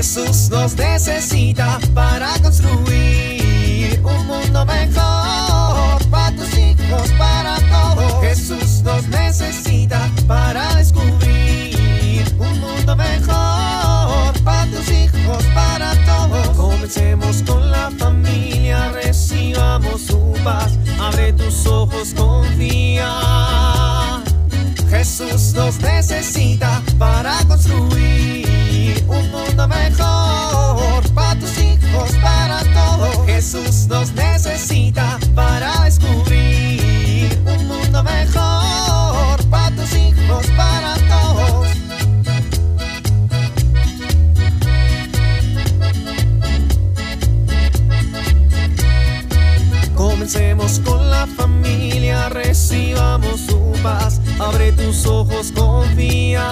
nos necesita para construir un mundo mejor para tus hijos, para todos. Jesús nos necesita para descubrir un mundo mejor para tus hijos, para todos. Comencemos con la familia, recibamos su paz. Abre tus ojos, confía. Jesús nos necesita para construir para descubrir un mundo mejor para tus hijos, para todos. Comencemos con la familia, recibamos su paz. Abre tus ojos, confía.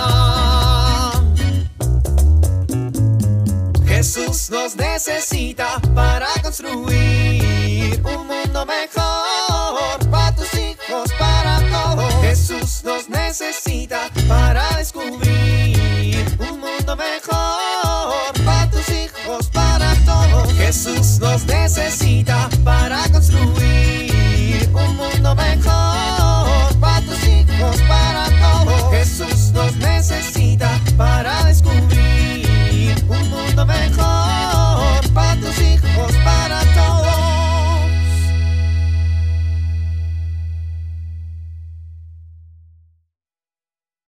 Jesús nos necesita para construir mejor para tus hijos, para todos. Jesús nos necesita para descubrir un mundo mejor para tus hijos, para todos. Jesús nos necesita